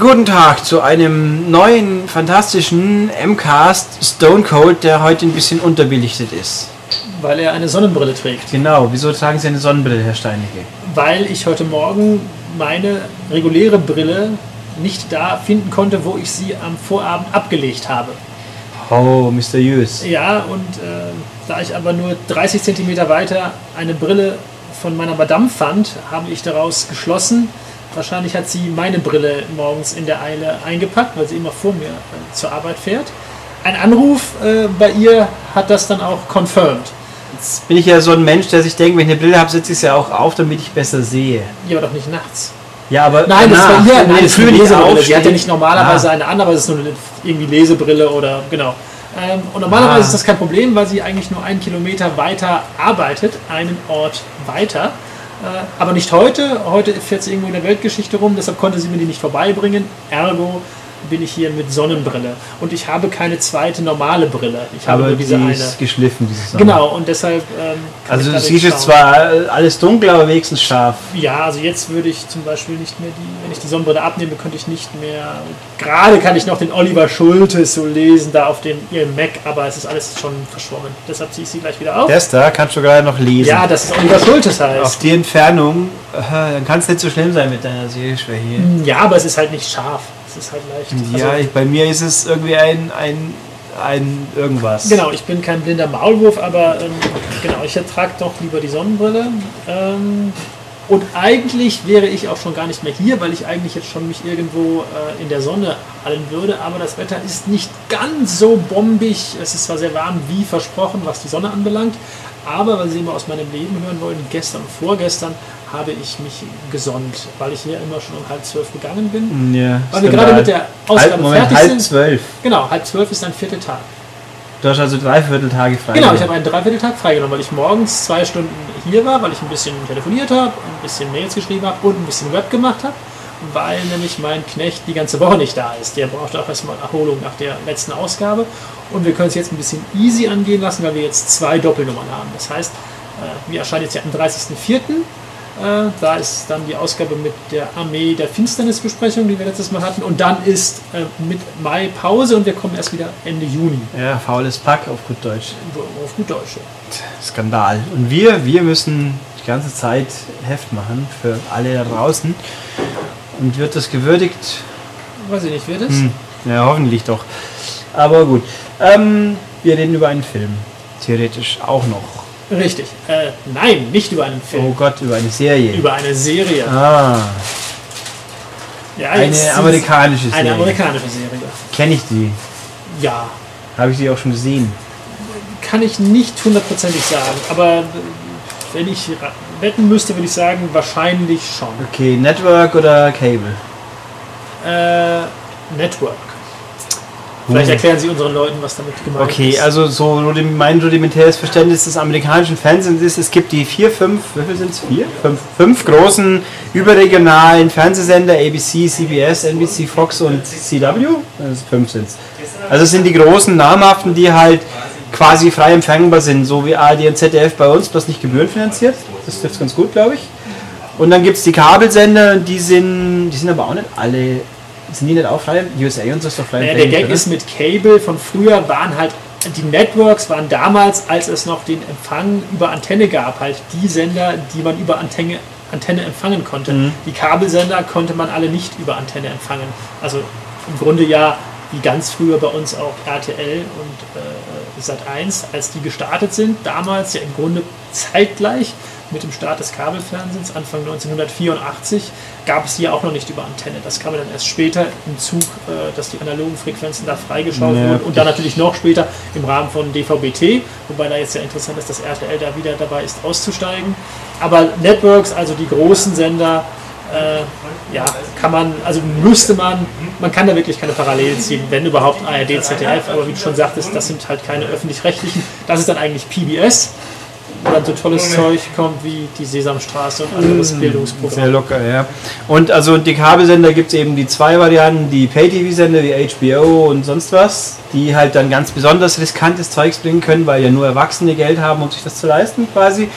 Guten Tag zu einem neuen fantastischen MCAST Stone Cold, der heute ein bisschen unterbelichtet ist. Weil er eine Sonnenbrille trägt. Genau, wieso tragen Sie eine Sonnenbrille, Herr Steinecke? Weil ich heute Morgen meine reguläre Brille nicht da finden konnte, wo ich sie am Vorabend abgelegt habe. Oh, mysteriös. Ja, und äh, da ich aber nur 30 cm weiter eine Brille von meiner Madame fand, habe ich daraus geschlossen, wahrscheinlich hat sie meine Brille morgens in der Eile eingepackt, weil sie immer vor mir äh, zur Arbeit fährt. Ein Anruf äh, bei ihr hat das dann auch confirmed. Jetzt bin ich ja so ein Mensch, der sich denkt, wenn ich eine Brille habe, setze ich sie ja auch auf, damit ich besser sehe. Ja, aber doch nicht nachts. Ja, aber Nein, das danach, war hier. Nein, das ist eine Lesebrille. Sie hat ja nicht normalerweise Ah. eine andere, aber es ist nur eine irgendwie Lesebrille oder genau. Ähm, und normalerweise Ah. ist das kein Problem, weil sie eigentlich nur einen Kilometer weiter arbeitet, einen Ort weiter. Äh, aber nicht heute. Heute fährt sie irgendwo in der Weltgeschichte rum, deshalb konnte sie mir die nicht vorbeibringen. Ergo bin ich hier mit Sonnenbrille. Und ich habe keine zweite normale Brille. Ich habe Aber nur diese die eine. ist geschliffen, diese Sonne. Genau, und deshalb. Ähm, Also du siehst jetzt zwar äh, alles dunkel, aber wenigstens scharf. Ja, also jetzt würde ich zum Beispiel nicht mehr die, wenn ich die Sonnenbrille abnehme, könnte ich nicht mehr. Gerade kann ich noch den Oliver Schultes so lesen, da auf dem ihrem Mac, aber es ist alles schon verschwommen. Deshalb ziehe ich sie gleich wieder auf. Das da kannst du gerade noch lesen. Ja, dass es Oliver Schultes Auf heißt. die Entfernung, äh, dann kann es nicht so schlimm sein mit deiner Sehschwäche. Ja, aber es ist halt nicht scharf. Es ist halt leicht. Ja, also, ich, bei mir ist es irgendwie ein, ein, ein irgendwas. Genau, ich bin kein blinder Maulwurf, aber ähm, genau, ich trage doch lieber die Sonnenbrille. Ähm, und eigentlich wäre ich auch schon gar nicht mehr hier, weil ich eigentlich jetzt schon mich irgendwo äh, in der Sonne hallen würde. Aber das Wetter ist nicht ganz so bombig. Es ist zwar sehr warm wie versprochen, was die Sonne anbelangt. Aber weil Sie immer aus meinem Leben hören wollen, gestern und vorgestern habe ich mich gesonnt, weil ich hier immer schon um halb zwölf gegangen bin. Ja, Weil wir gerade mit der Ausgabe halb, Moment, fertig halb sind. zwölf. Genau, halb zwölf ist ein vierter Tag. Du hast also dreiviertel Tage frei. Genau, ich habe einen Dreivierteltag freigenommen, weil ich morgens zwei Stunden hier war, weil ich ein bisschen telefoniert habe, ein bisschen Mails geschrieben habe und ein bisschen Web gemacht habe, weil nämlich mein Knecht die ganze Woche nicht da ist. Der braucht auch erstmal Erholung nach der letzten Ausgabe und wir können es jetzt ein bisschen easy angehen lassen, weil wir jetzt zwei Doppelnummern haben. Das heißt, äh, wir erscheinen jetzt ja am 30.04. Äh, Da ist dann die Ausgabe mit der Armee der Finsternisbesprechung, die wir letztes Mal hatten. Und dann ist äh, mit Mai Pause und wir kommen erst wieder Ende Juni. Ja, faules Pack auf gut Deutsch. Auf gut Deutsch. ja. Skandal. Und wir, wir müssen die ganze Zeit Heft machen für alle da draußen. Und wird das gewürdigt? Weiß ich nicht, wird es? Hm, ja, hoffentlich doch. Aber gut. Ähm, wir reden über einen Film. Theoretisch auch noch. Richtig. Äh, nein, nicht über einen Oh Film. Gott, über eine Serie. Über eine Serie. ah, Ja, eine amerikanische Serie. Eine amerikanische Serie. Kenne ich die? Ja. Habe ich die auch schon gesehen? Kann ich nicht hundertprozentig sagen. Aber wenn ich wetten müsste, würde ich sagen, wahrscheinlich schon. Okay, Network oder Cable? Äh, Network. Vielleicht erklären Sie unseren Leuten, was damit gemeint Okay, ist. also so mein rudimentäres Verständnis des amerikanischen Fernsehens ist, es gibt die vier, fünf, wie viel sind es? Vier? Fünf, fünf großen überregionalen Fernsehsender, ABC, CBS, NBC, Fox und CW? Also fünf sind es. Also es sind die großen, namhaften, die halt quasi frei empfangbar sind, so wie ARD und ZDF bei uns, bloß nicht gebührenfinanziert. Das trifft ganz gut, glaube ich. Und dann gibt es die Kabelsender, die sind, die sind aber auch nicht alle, sind die nicht auch frei? USA und so ist doch frei Naja, der Gag oder? ist mit Cable von früher waren halt die Networks waren damals, als es noch den Empfang über Antenne gab, halt die Sender, die man über Antenne, Antenne empfangen konnte. Mhm. Die Kabelsender konnte man alle nicht über Antenne empfangen. Also im Grunde ja wie ganz früher bei uns auch RTL und äh, Sat1, als die gestartet sind, damals ja im Grunde zeitgleich mit dem Start des Kabelfernsehens, Anfang 1984, gab es die ja auch noch nicht über Antenne. Das kam dann erst später im Zug, äh, dass die analogen Frequenzen da freigeschaut Ja, wurden und dann natürlich noch später im Rahmen von DVB-T, wobei da jetzt ja interessant ist, dass RTL da wieder dabei ist, auszusteigen. Aber Networks, also die großen Sender, äh, ja, kann man, also müsste man, man kann da wirklich keine Parallelen ziehen, wenn überhaupt ARD, ZDF, aber wie du schon sagtest, das sind halt keine öffentlich-rechtlichen, das ist dann eigentlich PBS, dann so tolles Zeug kommt wie die Sesamstraße und anderes Sehr Bildungsprogramm. locker, ja. Und also die Kabelsender gibt es eben die zwei Varianten, die Pay-TV-Sender wie HBO und sonst was, die halt dann ganz besonders riskantes Zeugs bringen können, weil ja nur Erwachsene Geld haben, um sich das zu leisten quasi.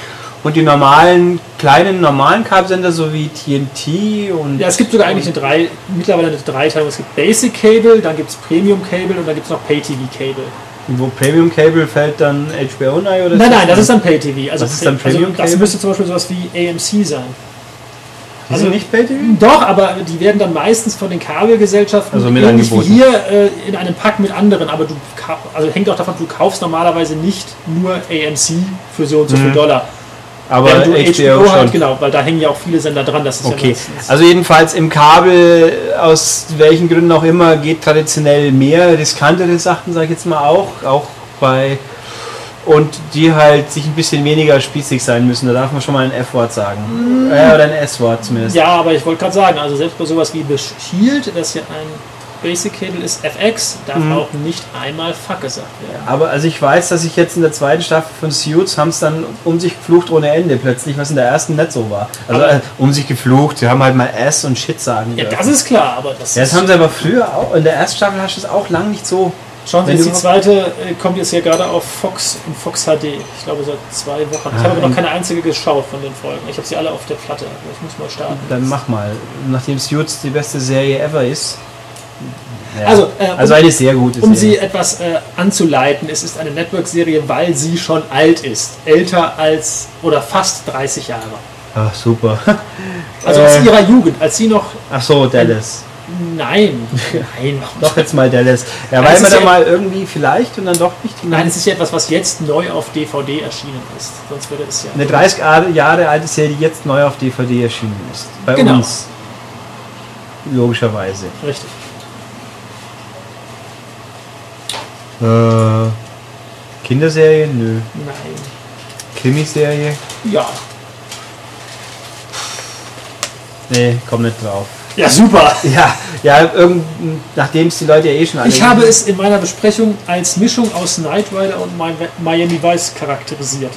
Und die normalen, kleinen, normalen Kabelsender, so wie TNT und. Ja, es gibt sogar eigentlich eine drei, mittlerweile eine Dreiteilung. Es gibt Basic Cable, dann gibt es Premium Cable und dann gibt es noch Pay TV Cable. Wo Premium Cable fällt dann HBO rein oder? Nein, nein, das ist dann Pay TV. Also, Was ist dann also Premium das Cable? müsste zum Beispiel sowas wie AMC sein. Die sind nicht Pay TV? Doch, aber die werden dann meistens von den Kabelgesellschaften Also mit ähnlich wie hier äh, in einem Pack mit anderen. Aber du also hängt auch davon, du kaufst normalerweise nicht nur AMC für so und so viel Mhm. Dollar. Aber du HBO, schon. halt, genau, weil da hängen ja auch viele Sender dran. Das ist ja Okay, meistens- also jedenfalls im Kabel, aus welchen Gründen auch immer, geht traditionell mehr riskantere Sachen, sage ich jetzt mal auch, auch bei und die halt sich ein bisschen weniger spießig sein müssen. Da darf man schon mal ein F-Wort sagen. Äh, oder ein S-Wort zumindest. Ja, aber ich wollte gerade sagen, also selbst bei sowas wie The Shield, das ja ein Basic Cable ist, FX, darf Mhm. auch nicht einmal Fuck gesagt werden. Aber also ich weiß, dass ich jetzt in der zweiten Staffel von Suits haben es dann um sich geflucht ohne Ende plötzlich, was in der ersten nicht so war. Also Aber- äh, um sich geflucht, sie haben halt mal S und Shit sagen Ja, dürfen. das ist klar, aber das ja, das haben sie aber früher auch. In der ersten Staffel hast du es auch lang nicht so. Schauen Sie die zweite äh, kommt jetzt ja gerade auf Fox und Fox HD. Ich glaube seit zwei Wochen. Ich Ah, habe aber noch keine einzige geschaut von den Folgen. Ich habe sie alle auf der Platte. aber Ich muss mal starten. Dann mach mal. Nachdem Suits die beste Serie ever ist. Ja. Also, äh, um- also eine sehr gute Um sie Serie. etwas äh, anzuleiten, es ist eine Network-Serie, weil sie schon alt ist. Älter als oder fast 30 Jahre. Ach, super. Also Äh. aus ihrer Jugend, als sie noch. Ach so, Dallas. Nein, nein, Doch jetzt mal Dallas. Ja, weil man da ja- mal irgendwie vielleicht und dann doch nicht. Nein, es ist ja etwas, was jetzt neu auf DVD erschienen ist. Sonst würde es ja. Eine 30 Jahre- Jahre alte Serie, die jetzt neu auf DVD erschienen ist. Bei Genau. uns. Logischerweise. Richtig. Äh, Kinderserie? Nö. Nein. Krimiserie? Ja. Nee, komm nicht drauf. Ja, super. Ja, ja, nachdem es die Leute ja eh schon alle. Ich habe es in meiner Besprechung als Mischung aus Knight Rider und Mi- Miami Vice charakterisiert.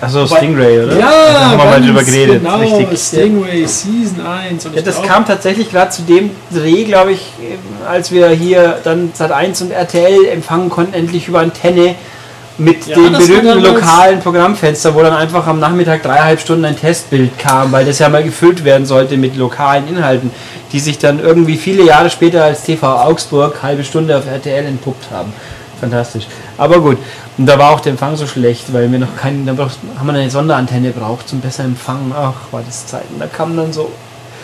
Achso, Stingray, oder? Ja, da haben wir mal drüber geredet. Genau, Richtig. Stingray Season 1. Und Ja, das kam tatsächlich gerade zu dem Dreh, glaube ich, eben, als wir hier dann Sat1 und RTL empfangen konnten, endlich über Antenne mit Ja, dem berühmten lokalen Programmfenster, wo dann einfach am Nachmittag dreieinhalb Stunden ein Testbild kam, weil das ja mal gefüllt werden sollte mit lokalen Inhalten, die sich dann irgendwie viele Jahre später als TV Augsburg halbe Stunde auf RTL entpuppt haben. Fantastisch. Aber gut. Und da war auch der Empfang so schlecht, weil wir noch keinen, da haben wir eine Sonderantenne braucht zum besser empfangen. Ach, war das Zeiten. Da kam dann so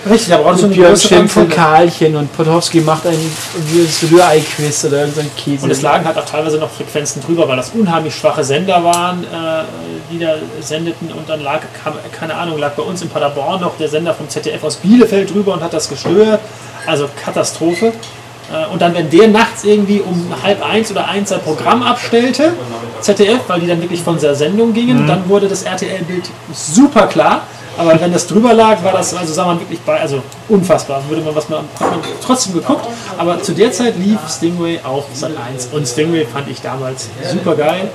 Richtig, da brauchst du eine Björn und Antenne. Karlchen und Potowski macht ein Rührei-Quiz oder irgendein Käse. Und es lagen halt auch teilweise noch Frequenzen drüber, weil das unheimlich schwache Sender waren, äh, die da sendeten. Und dann lag, kam, keine Ahnung, lag bei uns in Paderborn noch der Sender vom ZDF aus Bielefeld drüber und hat das gestört. Also Katastrophe. Äh, Und dann, wenn der nachts irgendwie um halb eins oder eins sein Programm abstellte, ZDF, weil die dann wirklich von der Sendung gingen, dann wurde das RTL-Bild super klar. Aber wenn das drüber lag, war das, also sah man wirklich bei, also unfassbar. Würde man was man, trotzdem geguckt. Aber zu der Zeit lief Stingray auf Sat 1. Und Stingray fand ich damals super geil,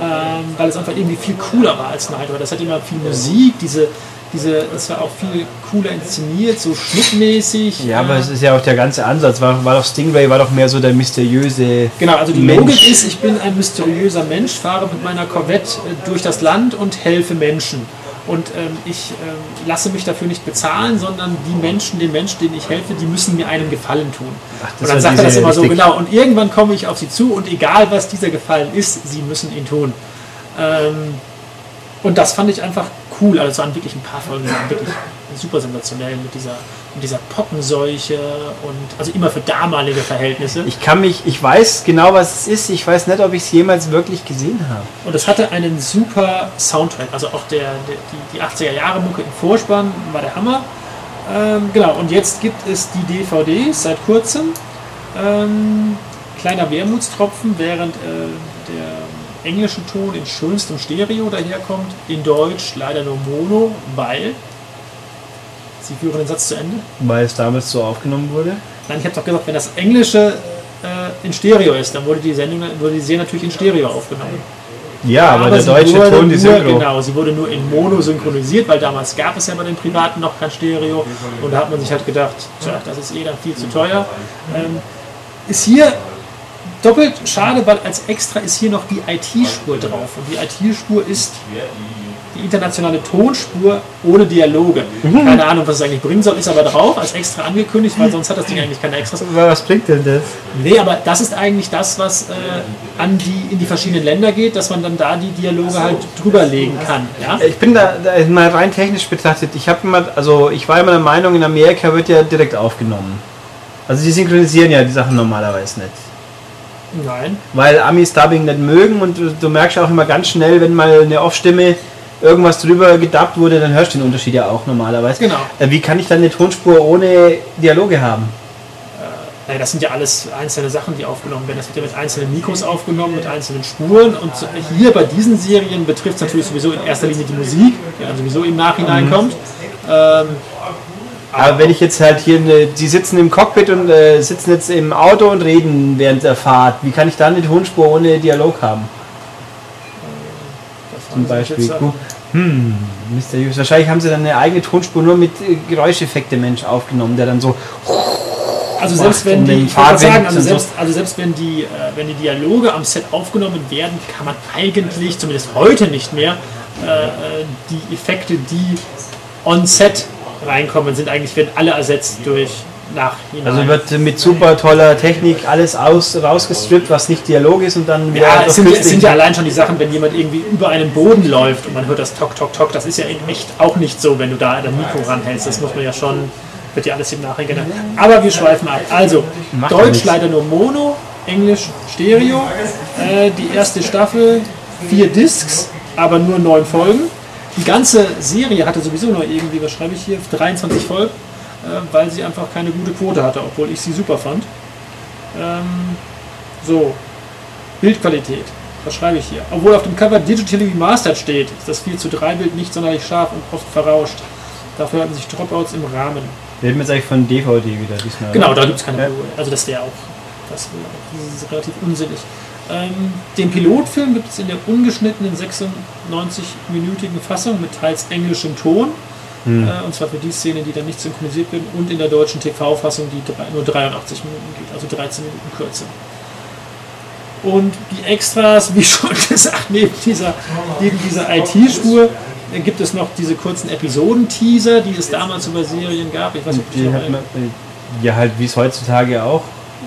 ähm, weil es einfach irgendwie viel cooler war als Night Rider. Das hat immer viel Musik, diese, diese, das war auch viel cooler inszeniert, so schnittmäßig. ja, aber es ist ja auch der ganze Ansatz. War, war doch Stingray war doch mehr so der mysteriöse. Genau, also die Mensch. Logik ist, ich bin ein mysteriöser Mensch, fahre mit meiner Corvette äh, durch das Land und helfe Menschen. Und ähm, ich ähm, lasse mich dafür nicht bezahlen, sondern die Menschen, den Menschen, denen ich helfe, die müssen mir einen Gefallen tun. Ach, und dann sagt er das immer so, richtig- genau. Und irgendwann komme ich auf sie zu und egal was dieser Gefallen ist, sie müssen ihn tun. Ähm, und das fand ich einfach cool. Also es waren wirklich ein paar Folgen, die waren wirklich super sensationell mit dieser, mit dieser Pockenseuche und also immer für damalige Verhältnisse. Ich kann mich, ich weiß genau, was es ist. Ich weiß nicht, ob ich es jemals wirklich gesehen habe. Und es hatte einen super Soundtrack. Also auch der, der, die, die 80er Jahre Mucke im Vorspann war der Hammer. Ähm, genau, und jetzt gibt es die DVDs seit kurzem. Ähm, kleiner Wermutstropfen, während äh, der englische Ton in schönstem Stereo daherkommt, in Deutsch leider nur Mono, weil. Sie führen den Satz zu Ende. Weil es damals so aufgenommen wurde. Nein, ich habe doch gesagt, wenn das Englische äh, in Stereo ist, dann wurde die Sendung, wurde die Serie natürlich in Stereo aufgenommen. Ja, aber, der sie deutsche wurde Ton, die Synchro. Genau, sie wurde nur in Mono synchronisiert, weil damals gab es ja bei den Privaten noch kein Stereo. Und da hat man sich halt gedacht, tja, das ist eh dann viel zu teuer. Ähm, ist hier doppelt schade, weil als extra ist hier noch die IT-Spur drauf. Und die IT-Spur ist die internationale Tonspur ohne Dialoge. Mhm. Keine Ahnung, was es eigentlich bringen soll, ist aber drauf, als extra angekündigt, weil sonst hat das Ding eigentlich keine Extras. Was bringt denn das? Nee, aber das ist eigentlich das, was äh, an die, in die verschiedenen Länder geht, dass man dann da die Dialoge halt drüberlegen kann. Ja? Ich bin da, da mal rein technisch betrachtet, ich habe immer, also ich war immer der Meinung, in Amerika wird ja direkt aufgenommen. Also die synchronisieren ja die Sachen normalerweise nicht. Nein. Weil Amis Dubbing nicht mögen und du, du merkst auch immer ganz schnell, wenn mal eine Off-Stimme irgendwas drüber gedubbt wurde, dann hörst du den Unterschied ja auch normalerweise. Genau. Äh, Wie kann ich dann eine Tonspur ohne Dialoge haben? Naja, das sind ja alles einzelne Sachen, die aufgenommen werden. Das wird ja mit einzelnen Mikros aufgenommen, mit einzelnen Spuren. Und hier bei diesen Serien betrifft es natürlich sowieso in erster Linie die Musik, die dann sowieso im Nachhinein kommt. Ähm, Aber wenn ich jetzt halt hier, eine, die sitzen im Cockpit und äh, sitzen jetzt im Auto und reden während der Fahrt, wie kann ich dann eine Tonspur ohne Dialog haben? Zum Beispiel. Hm, mysteriös. Wahrscheinlich haben sie dann eine eigene Tonspur nur mit äh, Geräuscheffekte Mensch aufgenommen, der dann so. Also selbst wenn die, sagen, also selbst, also selbst wenn die, äh, wenn die Dialoge am Set aufgenommen werden, kann man eigentlich, zumindest heute nicht mehr, äh, äh, die Effekte, die on Set reinkommen, sind eigentlich werden alle ersetzt durch Nachhinein. Also wird mit super toller Technik alles aus, rausgestrippt, was nicht Dialog ist und dann wieder ja, es sind, es sind ja allein schon die Sachen, wenn jemand irgendwie über einen Boden läuft und man hört das Tok, Tok, Tok, das ist ja in echt auch nicht so, wenn du da das Mikro ranhältst. Das muss man ja schon, wird ja alles im Nachhinein genannt. Aber wir schweifen ab. Also, Macht Deutsch leider nur Mono, Englisch Stereo. Äh, die erste Staffel, vier Discs, aber nur neun Folgen. Die ganze Serie hatte sowieso nur irgendwie, was schreibe ich hier, 23 Folgen, äh, weil sie einfach keine gute Quote hatte, obwohl ich sie super fand. Ähm, so, Bildqualität. Was schreibe ich hier? Obwohl auf dem Cover Digitally Remastered steht, ist das 4 zu 3 Bild nicht sonderlich scharf und oft verrauscht. Dafür hatten sich Dropouts im Rahmen. Reden wir jetzt eigentlich von DVD wieder diesmal. Genau, da gibt es keine Ja. Also das wäre auch, das, wär auch das ist relativ unsinnig. Ähm, den Pilotfilm gibt es in der ungeschnittenen 96-minütigen Fassung mit teils englischem Ton. Hm. Äh, und zwar für die Szene, die dann nicht synchronisiert wird. Und in der deutschen TV-Fassung, die drei, nur 83 Minuten geht, also 13 Minuten kürzer. Und die Extras, wie schon gesagt, neben dieser, neben dieser IT-Spur äh, gibt es noch diese kurzen Episoden-Teaser, die es damals über Serien gab. Ich weiß nicht, ob Die noch hat man, äh, ja, halt wie es heutzutage auch.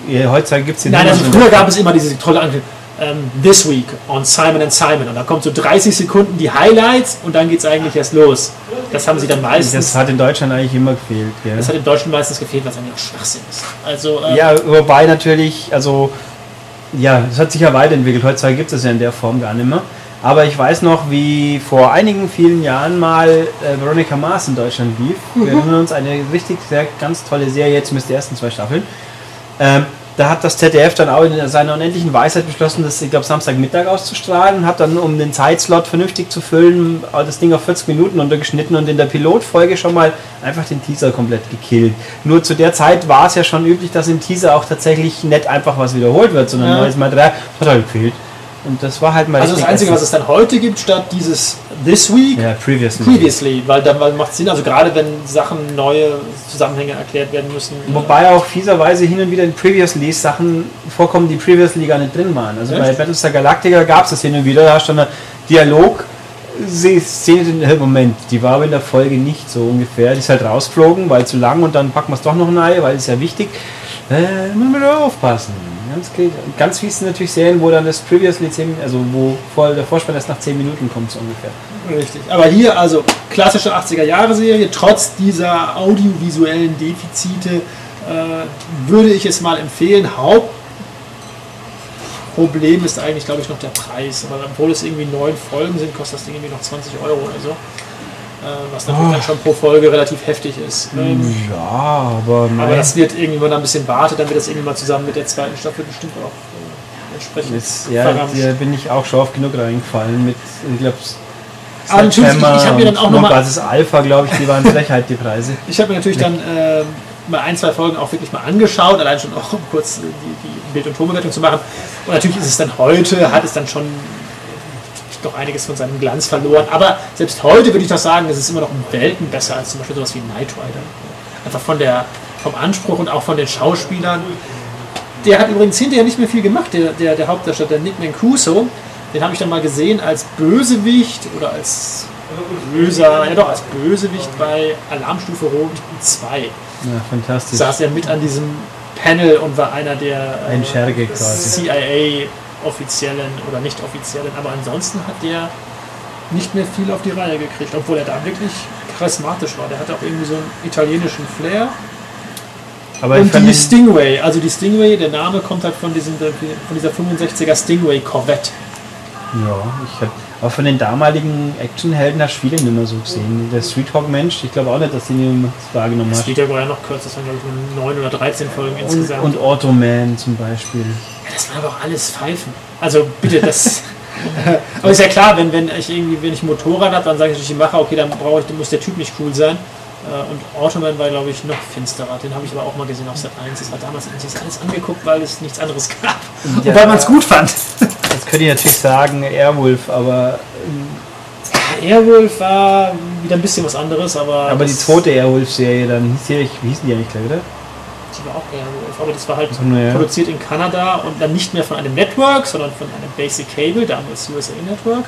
Ja, heutzutage gibt es Nein, also früher gab es immer diese tolle Ankündigung. Ähm, This Week on Simon and Simon. Und da kommt so 30 Sekunden die Highlights und dann geht es eigentlich erst los. Das haben sie dann meistens. Das hat in Deutschland eigentlich immer gefehlt. Gell? Das hat in Deutschland meistens gefehlt, es eigentlich auch Schwachsinn ist. Also, ähm, Ja, wobei natürlich, also ja, es hat sich ja weiterentwickelt. Heutzutage gibt es ja in der Form gar nicht mehr. Aber ich weiß noch, wie vor einigen vielen Jahren mal äh, Veronica Mars in Deutschland lief. Wir erinnern uns eine richtig sehr ganz tolle Serie, jetzt zumindest die ersten zwei Staffeln. Ähm, da hat das ZDF dann auch in seiner unendlichen Weisheit beschlossen, das, ich glaube, Samstagmittag auszustrahlen hat dann, um den Zeitslot vernünftig zu füllen, auch das Ding auf 40 Minuten untergeschnitten und in der Pilotfolge schon mal einfach den Teaser komplett gekillt. Nur zu der Zeit war es ja schon üblich, dass im Teaser auch tatsächlich nicht einfach was wiederholt wird, sondern Ja. neues Material. Das hat halt gefehlt. Und das war halt mal also das Einzige, was es dann heute gibt, statt dieses This Week, Ja, previously. Previously, weil dann macht Sinn, also gerade wenn Sachen neue Zusammenhänge erklärt werden müssen. Wobei auch fieserweise hin und wieder in Previously Sachen vorkommen, die Previously gar nicht drin waren. Also Echt? bei Battlestar Galactica gab es das hin und wieder, da hast du eine Dialog. Szene, den- Moment, die war aber in der Folge nicht so ungefähr. Die ist halt rausgeflogen, weil zu lang und dann packen wir es doch noch rein, weil es ja wichtig. Äh, muss man da aufpassen. Ganz, ge- ganz fies sind natürlich Serien, wo dann das Previously 10, also wo vor, der Vorspann erst nach 10 Minuten kommt, so ungefähr. Richtig. Aber hier also klassische 80er-Jahre-Serie, trotz dieser audiovisuellen Defizite äh, würde ich es mal empfehlen. Hauptproblem ist eigentlich, glaube ich, noch der Preis. Aber obwohl es irgendwie neun Folgen sind, kostet das Ding irgendwie noch 20 Euro oder so. Äh, was natürlich Oh. dann schon pro Folge relativ heftig ist. Ja, aber aber das wird irgendwie, da ein bisschen wartet, dann wird das irgendwie mal zusammen mit der zweiten Staffel bestimmt auch äh, entsprechend Jetzt, ja, da bin ich auch schon oft genug reingefallen mit, ich glaube, natürlich, ich- ich hab mir dann auch noch mal- Das ist Alpha, glaube ich, die waren Frechheit, die Preise. Ich habe mir natürlich dann äh, mal ein, zwei Folgen auch wirklich mal angeschaut, allein schon auch um kurz äh, die, die Bild- und Tonbewertung zu machen. Und natürlich ist es dann heute, hat es dann schon doch einiges von seinem Glanz verloren. Aber selbst heute würde ich doch sagen, es ist immer noch um Welten besser als zum Beispiel sowas wie Knight Rider. Einfach von der, vom Anspruch und auch von den Schauspielern. Der hat übrigens hinterher nicht mehr viel gemacht, der, der, der Hauptdarsteller, der Nick Mancuso. Den habe ich dann mal gesehen als Bösewicht oder als böser, ja doch, als Bösewicht bei Alarmstufe Rot 2. Ja, fantastisch. Saß er mit an diesem Panel und war einer der äh, Ein Scherge quasi. CIA-offiziellen oder nicht offiziellen, aber ansonsten hat der nicht mehr viel auf die Reihe gekriegt, obwohl er da wirklich charismatisch war. Der hatte auch irgendwie so einen italienischen Flair. Aber und die Stingray, also die Stingray, der Name kommt halt von, diesem, von dieser 65er Stingray Corvette. Ja, ich hab, aber von den damaligen Actionhelden hast du viele nicht mehr so gesehen. Der Streethawk-Mensch, ich glaube auch nicht, dass den jemand wahrgenommen hat. Lied war ja noch kürzer, das waren glaube ich nur 9 oder 13 Folgen Und, insgesamt. und Automan zum Beispiel. Ja, das waren aber auch alles Pfeifen. Also bitte, das. aber ist ja klar, wenn, wenn ich irgendwie, wenn ich Motorrad habe, dann sage ich durch die Macher, okay, dann brauche ich, dann muss der Typ nicht cool sein. Äh, Und Automan war, glaube ich, noch finsterer. Den habe ich aber auch mal gesehen auf Set 1. Das war damals eigentlich alles angeguckt, weil es nichts anderes gab. Und Ja. weil man es gut fand. Jetzt könnte ich natürlich sagen Airwolf, aber, Airwolf war wieder ein bisschen was anderes, aber. aber die das- zweite Airwolf-Serie, dann hieß die, wie hießen die eigentlich gleich, oder? Die war auch Airwolf, aber das war halt naja. produziert in Kanada und dann nicht mehr von einem Network, sondern von einem Basic Cable, damals USA Network,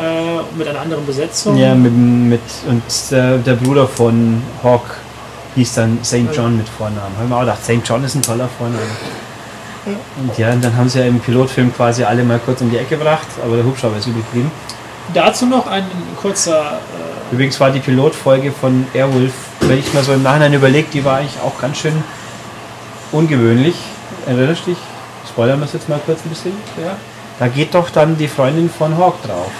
äh, mit einer anderen Besetzung. Ja, mit, mit und der, der Bruder von Hawk hieß dann St. John mit Vornamen. Haben wir auch gedacht, St. John ist ein toller Vorname. Und ja, und dann haben sie ja im Pilotfilm quasi alle mal kurz um die Ecke gebracht, aber der Hubschrauber ist übrig geblieben. Dazu noch ein kurzer. Äh, Übrigens war die Pilotfolge von Airwolf, wenn ich mal so im Nachhinein überlege, die war eigentlich auch ganz schön ungewöhnlich. Erinnerst du dich? Spoilern wir es jetzt mal kurz ein bisschen. ja, Da geht doch dann die Freundin von Hawk drauf.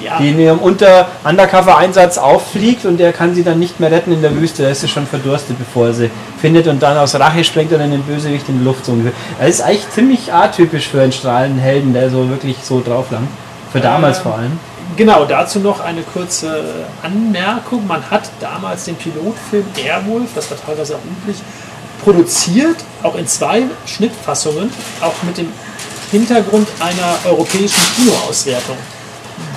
Ja, die in ihrem Unter Undercover-Einsatz auffliegt und der kann sie dann nicht mehr retten in der Wüste. Da ist sie schon verdurstet, bevor er sie findet und dann aus Rache sprengt er dann den Bösewicht in die Luft. So ungefähr. Das ist eigentlich ziemlich atypisch für einen strahlenden Helden, der so wirklich so drauf langt. Für damals Ähm, vor allem. Genau, dazu noch eine kurze Anmerkung. Man hat damals den Pilotfilm Airwolf, das war teilweise auch üblich, produziert, auch in zwei Schnittfassungen, auch mit dem Hintergrund einer europäischen Kinoauswertung,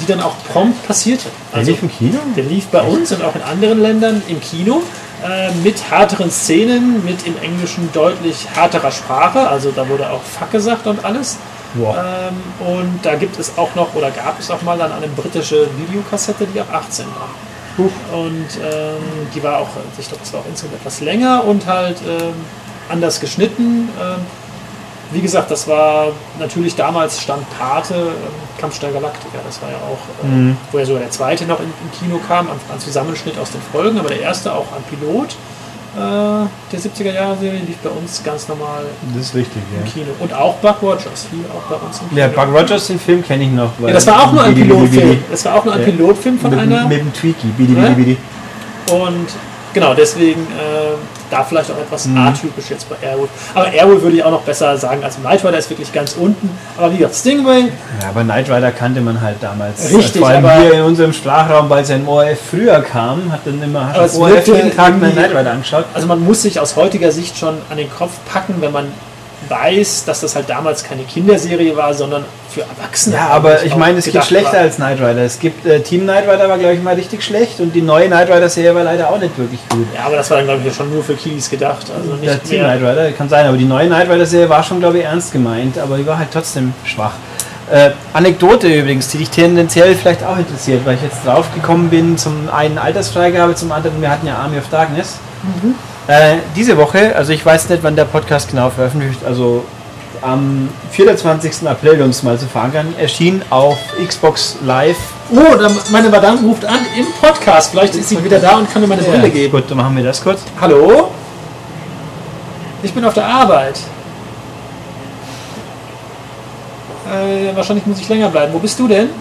die dann auch prompt passierte. Also, im Kino? der lief bei uns und auch in anderen Ländern im Kino äh, mit härteren Szenen, mit im Englischen deutlich härterer Sprache, also da wurde auch Fuck gesagt und alles. Wow. Ähm, und da gibt es auch noch, oder gab es auch mal dann eine britische Videokassette, die ab 18 war. Und ähm, die war auch, ich glaube, das war auch insgesamt etwas länger und halt ähm, anders geschnitten. Ähm, wie gesagt, das war natürlich damals stand Pate, ähm, Kampfstein Galactica, das war ja auch, äh, Mhm. wo ja sogar der zweite noch in, im Kino kam, an, an Zusammenschnitt aus den Folgen, aber der erste auch an Pilot äh, der 70er-Jahre-Serie lief bei uns ganz normal Das ist richtig, im ja. Kino. Und auch Buck Rogers lief auch bei uns im Kino. Ja, Buck Rogers, den Film kenne ich noch. Ja, das war auch nur ein Pilotfilm. Das war auch nur ein. Pilotfilm von einer. Mit dem Tweaky. Bidi? Bidi, Bidi. Und genau, deswegen äh, da vielleicht auch etwas Mhm. atypisch jetzt bei Airwood. Aber Airwood würde ich auch noch besser sagen als Knight Rider ist wirklich ganz unten. Aber wie gesagt, Stingray, Ja, aber Knight Rider kannte man halt damals. Richtig, Vor allem aber- hier in unserem Sprachraum, weil sein ORF früher kam, hat dann immer hat es ORF jeden Tag einen Knight Rider angeschaut. also man muss sich aus heutiger Sicht schon an den Kopf packen, wenn man weiß, dass das halt damals keine Kinderserie war, sondern für Erwachsene. Ja, aber ich meine, es gibt gedacht schlechter war. als Knight Rider. Es gibt äh, Team Knight Rider war, glaube ich, mal richtig schlecht und die neue Knight Rider Serie war leider auch nicht wirklich gut. Ja, aber das war dann, glaube ich, ja schon nur für Kiddies gedacht. Also nicht Der Team. Knight Rider kann sein, aber die neue Knight Rider Serie war schon, glaube ich, ernst gemeint, aber die war halt trotzdem schwach. Äh, Anekdote übrigens, die dich tendenziell vielleicht auch interessiert, weil ich jetzt drauf gekommen bin, zum einen Altersfreigabe, zum anderen, wir hatten ja Army of Darkness. Äh, diese Woche, also ich weiß nicht, wann der Podcast genau veröffentlicht, also am 24. April, um es mal zu verankern, erschien auf Xbox Live. Oh, meine Madame ruft an im Podcast. Vielleicht ist sie wieder da und kann mir meine Brille geben. Gut, dann machen wir das kurz. Hallo? Ich bin auf der Arbeit. Äh, wahrscheinlich muss ich länger bleiben. Wo bist du denn?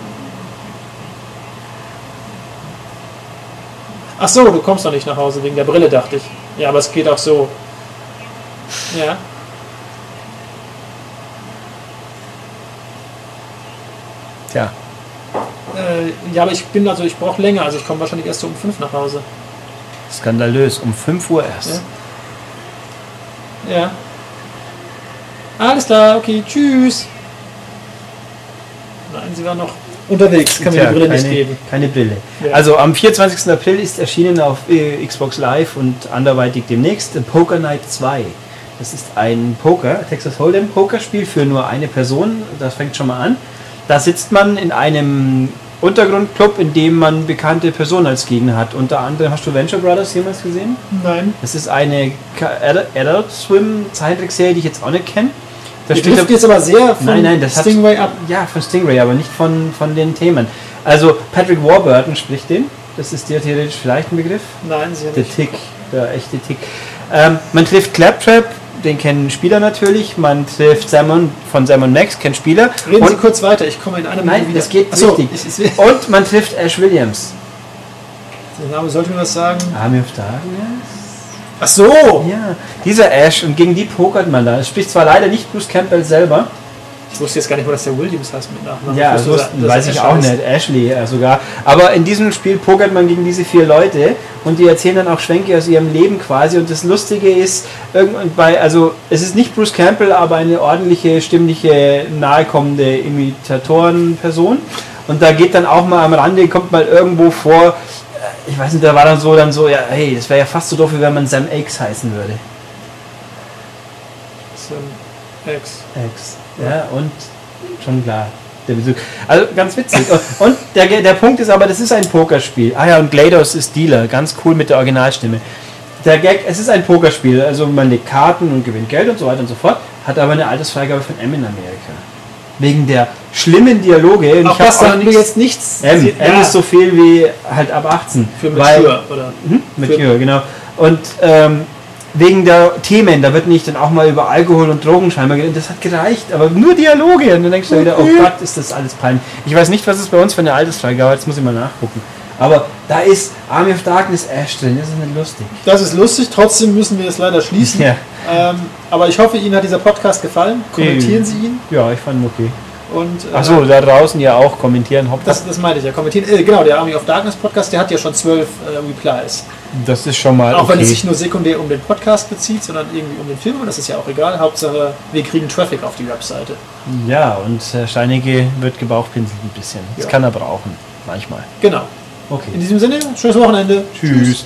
Ach so, du kommst noch nicht nach Hause wegen der Brille, dachte ich. Ja, aber es geht auch so. Ja. Tja, Äh, ja, aber ich bin also, ich brauche länger. Also ich komme wahrscheinlich erst so um fünf nach Hause. skandalös, um 5 Uhr erst. Ja. Ja. Alles klar, okay, tschüss. Nein, sie war noch unterwegs, kann mir Tja, die Brille keine, nicht geben. Keine Brille. Ja. Also am 24. April ist erschienen auf äh, Xbox Live und anderweitig demnächst äh, Poker Night 2. Das ist ein Poker, Texas Hold'em Pokerspiel für nur eine Person. Das fängt schon mal an. Da sitzt man in einem Untergrundclub, in dem man bekannte Personen als Gegner hat. Unter anderem hast du Venture Brothers jemals gesehen? Nein. Das ist eine Adult Swim Zeichentrickserie, die ich jetzt auch nicht kenne. Da Die spielt trifft er- jetzt aber sehr von Nein, nein, das hat- Stingray ab. ja, von Stingray, aber nicht von, von den Themen. Also Patrick Warburton spricht den. Das ist dir theoretisch vielleicht ein Begriff. Nein, sie Der Tick, der echte Tick. Ähm, man trifft Claptrap, den kennen Spieler natürlich. Man trifft Simon von Simon Max, kennt Spieler. Reden Sie Und, kurz weiter, ich komme in einer nein, Minute wieder. das geht Achso, richtig. ich, ich, Und man trifft Ash Williams. der Name sollte mir was sagen. Army of Darkness? Ach so! Ja, dieser Ash und gegen die pokert man da. Es spricht zwar leider nicht Bruce Campbell selber. Ich wusste jetzt gar nicht mal, dass der Williams heißt mit Nachnamen. Ja, Ich so wusste, dass weiß ich auch heißt. nicht. Ashley sogar. Aber in diesem Spiel pokert man gegen diese vier Leute und die erzählen dann auch Schwenke aus ihrem Leben quasi. Und das Lustige ist, irgendwann bei, also es ist nicht Bruce Campbell, aber eine ordentliche, stimmliche, nahekommende Imitatorenperson. Und da geht dann auch mal am Rande, kommt mal irgendwo vor, ich weiß nicht, da war dann so, dann so, ja, hey, das wäre ja fast so doof, wie wenn man Sam X heißen würde. Sam X. X. Ja, und schon klar. Der Besuch. Also ganz witzig. Und der, der Punkt ist aber, das ist ein Pokerspiel. Ah ja, und GLaDOS ist Dealer. Ganz cool mit der Originalstimme. Der Gag, es ist ein Pokerspiel. Also man legt Karten und gewinnt Geld und so weiter und so fort. Hat aber eine Altersfreigabe von M in Amerika. Wegen der schlimmen Dialoge. Und Auch ich hab das sagen wir nichts- jetzt nichts. M. Sie- M ja, ist so viel wie halt ab 18. für Weil- Mature, oder? Mhm, Mature, genau. Und ähm, wegen der Themen, da wird nicht dann auch mal über Alkohol und Drogen scheinbar geredet. Das hat gereicht, aber nur Dialoge. Und dann denkst du wieder, oh Gott, ist das alles peinlich. Ich weiß nicht, was es bei uns für eine Altersfreigabe jetzt muss ich mal nachgucken. Aber da ist Army of Darkness Ash drin, das ist nicht lustig. Das ist lustig, trotzdem müssen wir es leider schließen. Ja, Ähm, aber ich hoffe, Ihnen hat dieser Podcast gefallen. Kommentieren. Sie ihn. ja ich fand ihn okay. Und, äh, Achso, da draußen ja auch kommentieren. Hauptsache, Das, das meinte ich ja. Kommentieren. Äh, genau, der Army of Darkness Podcast, der hat ja schon zwölf äh, Replies. das ist schon mal Auch wenn es okay. sich nur sekundär um den Podcast bezieht, sondern irgendwie um den Film. Und das ist ja auch egal. Hauptsache, wir kriegen Traffic auf die Webseite. Ja, und Herr Steinecke wird gebauchpinselt ein bisschen. Das Ja. kann er brauchen, manchmal. Genau. In Okay. diesem Sinne, schönes Wochenende. Tschüss.